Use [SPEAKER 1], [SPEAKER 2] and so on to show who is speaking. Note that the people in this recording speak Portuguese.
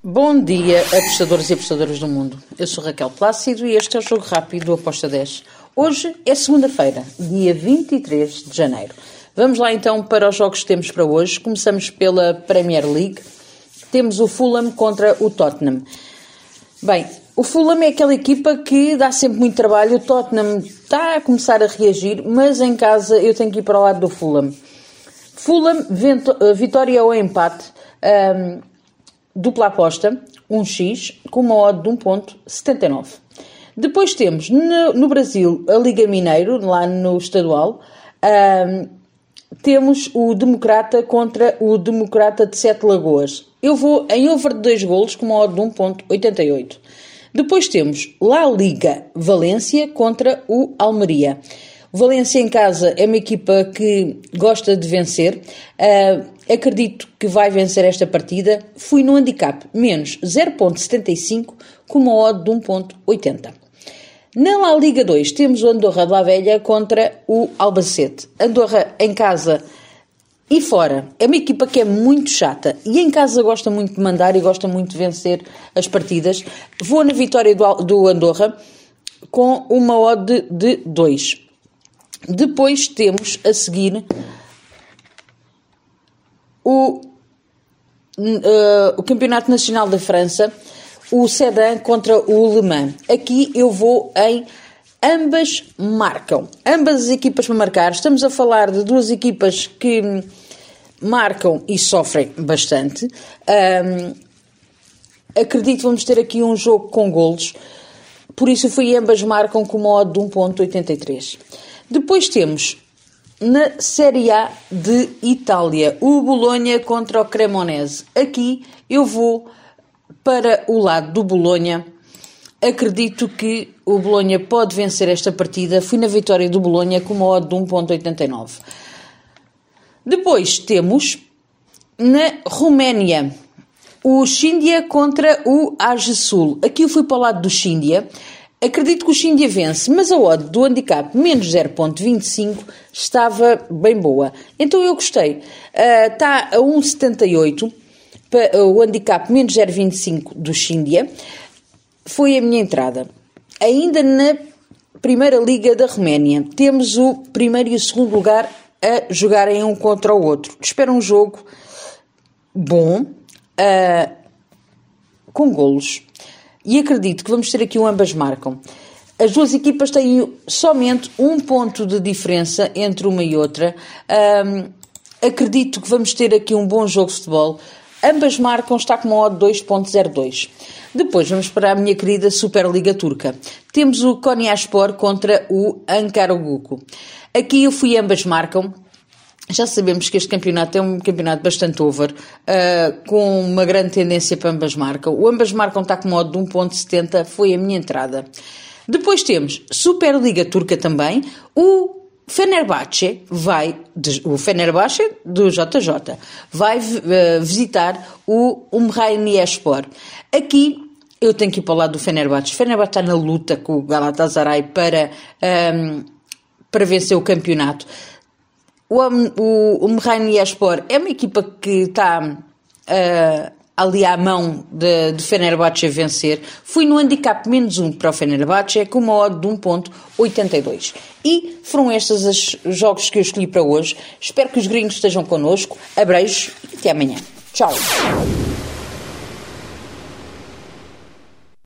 [SPEAKER 1] Bom dia, apostadores e apostadoras do mundo. Eu sou Raquel Plácido e este é o Jogo Rápido do Aposta 10. Hoje é segunda-feira, dia 23 de janeiro. Vamos lá então para os jogos que temos para hoje. Começamos pela Premier League. Temos o Fulham contra o Tottenham. Bem, o Fulham é aquela equipa que dá sempre muito trabalho. O Tottenham está a começar a reagir, mas em casa eu tenho que ir para o lado do Fulham. Fulham, vitória ou empate. Um, dupla aposta, 1x, com uma odd de 1.79. Depois temos no, no, Brasil a Liga Mineiro, lá no estadual, um, temos o Democrata contra o Democrata de Sete Lagoas. Eu vou em over de 2 golos com uma odd de 1.88. Depois temos La Liga Valência contra o Almeria. Valência em casa é uma equipa que gosta de vencer. Uh, acredito que vai vencer esta partida. Fui no handicap menos 0.75 com uma odd de 1.80. Na La Liga 2 temos o Andorra de La Velha contra o Albacete. Andorra em casa e fora. É uma equipa que é muito chata e em casa gosta muito de mandar e gosta muito de vencer as partidas. Vou na vitória do, do Andorra com uma odd de 2. Depois temos a seguir o, uh, o Campeonato Nacional da França, o Sedan contra o Le Mans. Aqui eu vou em ambas marcam. Ambas as equipas para marcar. Estamos a falar de duas equipas que marcam e sofrem bastante. Um, acredito que vamos ter aqui um jogo com golos. Por isso fui ambas marcam com modo de 1.83. Depois temos na Série A de Itália, o Bolonha contra o Cremonese. Aqui eu vou para o lado do Bolonha. Acredito que o Bolonha pode vencer esta partida. Fui na vitória do Bolonha com uma odd de 1.89. Depois temos na Roménia o Xíndia contra o Agesul. Aqui eu fui para o lado do Xíndia. Acredito que o Xindia vence, mas a odd do handicap menos 0.25 estava bem boa. Então eu gostei. Uh, está a 1.78 o handicap menos 0.25 do Xindia. Foi a minha entrada. Ainda na Primeira Liga da Roménia, temos o primeiro e o segundo lugar a jogarem um contra o outro. Espero um jogo bom, uh, com golos e acredito que vamos ter aqui um ambas marcam. As duas equipas têm somente um ponto de diferença entre uma e outra. Um, acredito que vamos ter aqui um bom jogo de futebol. Ambas marcam, está com uma odd 2.02. Depois vamos para a minha querida Superliga Turca. Temos o Konyaspor contra o Ankaraguku. Aqui eu fui ambas marcam, já sabemos que este campeonato é um campeonato bastante over, uh, com uma grande tendência para ambas marcam. O ambas marcam está com modo de 1.70, foi a minha entrada. Depois temos Superliga Turca também, o Fenerbahçe vai, o Fenerbahçe do JJ, vai uh, visitar o Umraniespor. Aqui eu tenho que ir para o lado do Fenerbahçe. O Fenerbahçe está na luta com o Galatasaray para, um, para vencer o campeonato. O, o, o Yaspor é uma equipa que está uh, ali à mão de, de Fenerbahçe a vencer. Fui no handicap menos 1 para o Fenerbahçe com uma odd de 1.82. E foram estes os jogos que eu escolhi para hoje. Espero que os gringos estejam connosco. Abreijos e até amanhã. Tchau!